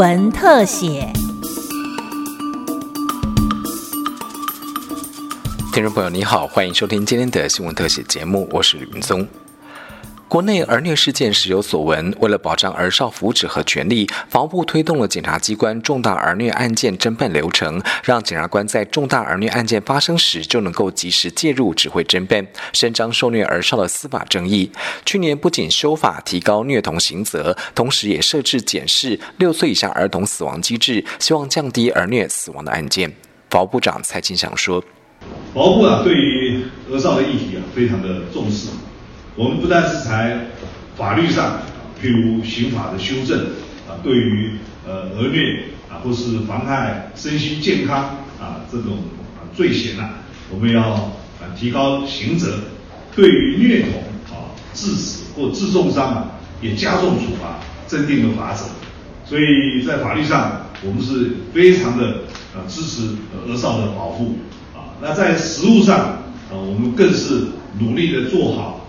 文特写。听众朋友，你好，欢迎收听今天的新闻特写节目，我是吕明松。国内儿虐事件时有所闻，为了保障儿少福祉和权利，法务部推动了检察机关重大儿虐案件侦办流程，让检察官在重大儿虐案件发生时就能够及时介入指挥侦办，伸张受虐儿少的司法正义。去年不仅修法提高虐童刑责，同时也设置检视六岁以下儿童死亡机制，希望降低儿虐死亡的案件。法务部长蔡清祥说：“法务部啊，对于儿少的议题啊，非常的重视。”我们不但是在法律上，譬如刑法的修正啊，对于呃儿虐啊或是妨害身心健康啊这种啊罪行呐，我们要啊提高刑责；对于虐童啊致死或致重伤啊，也加重处罚，增定了法则。所以在法律上，我们是非常的呃支持儿少的保护啊。那在实务上啊，我们更是努力的做好。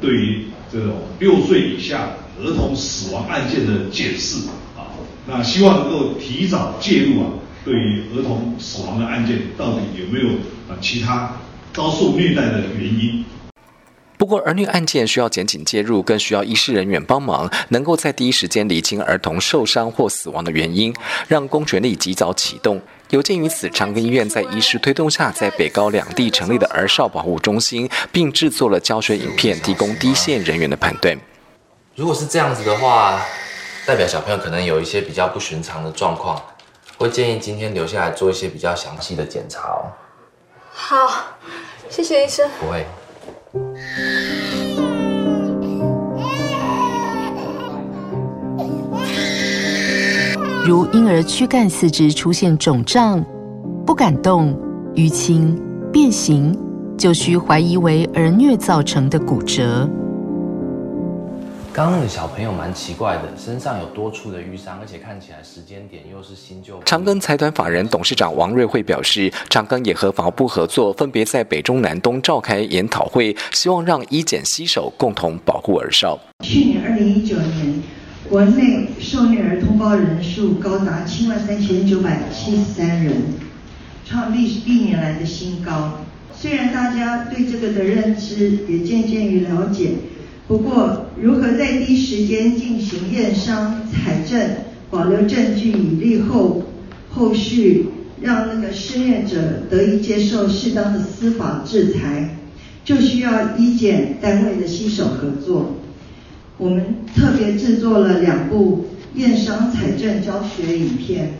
对于这种六岁以下儿童死亡案件的检视啊，那希望能够提早介入啊，对于儿童死亡的案件，到底有没有啊其他遭受虐待的原因？不过，儿女案件需要检警介入，更需要医师人员帮忙，能够在第一时间理清儿童受伤或死亡的原因，让公权力及早启动。有鉴于此，长庚医院在医师推动下，在北高两地成立的儿少保护中心，并制作了教学影片，提供第一线人员的判断。如果是这样子的话，代表小朋友可能有一些比较不寻常的状况，会建议今天留下来做一些比较详细的检查哦。好，谢谢医生。不会。如婴儿躯干四肢出现肿胀、不敢动、淤青、变形，就需怀疑为儿虐造成的骨折。刚刚的小朋友蛮奇怪的，身上有多处的淤伤，而且看起来时间点又是新旧。长庚财团法人董事长王瑞慧表示，长庚也和法务部合作，分别在北中南东召开研讨会，希望让医检携手共同保护儿少。去年二零一九年。国内受虐儿通报人数高达七万三千九百七十三人，创历历年来的新高。虽然大家对这个的认知也渐渐于了解，不过如何在第一时间进行验伤、采证、保留证据以利后后续，让那个施虐者得以接受适当的司法制裁，就需要医检单位的携手合作。我们特别制作了两部验伤采证教学影片，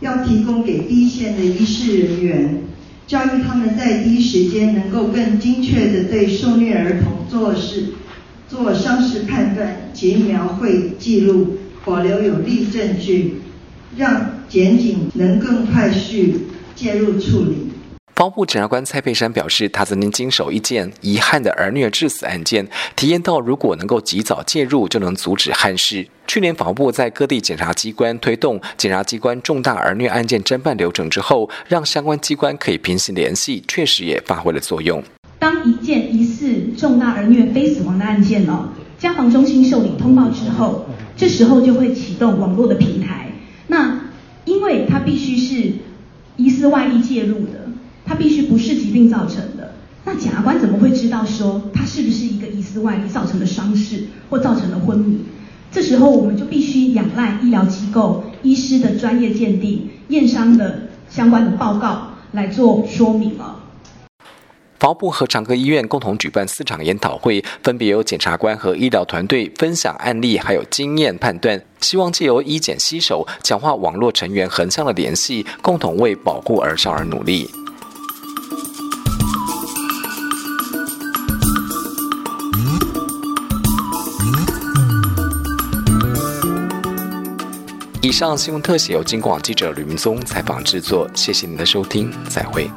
要提供给一线的医师人员，教育他们在第一时间能够更精确的对受虐儿童做事做伤势判断及描绘记录，保留有力证据，让检警能更快速介入处理。法务部检察官蔡佩珊表示，他曾经经手一件遗憾的儿虐致死案件，体验到如果能够及早介入，就能阻止憾事。去年法务部在各地检察机关推动检察机关重大儿虐案件侦办流程之后，让相关机关可以平行联系，确实也发挥了作用。当重大儿虐非死亡的案件哦，家防中心受理通报之后，这时候就会启动网络的平台。那因为它必须是疑似外力介入的。它必须不是疾病造成的，那检察官怎么会知道说它是不是一个疑似外力造成的伤势或造成的昏迷？这时候我们就必须仰赖医疗机构医师的专业鉴定、验伤的相关的报告来做说明了。务部和长庚医院共同举办四场研讨会，分别由检察官和医疗团队分享案例，还有经验判断，希望借由医检携手，强化网络成员横向的联系，共同为保护儿少而努力。以上新闻特写由金广记者吕明宗采访制作，谢谢您的收听，再会。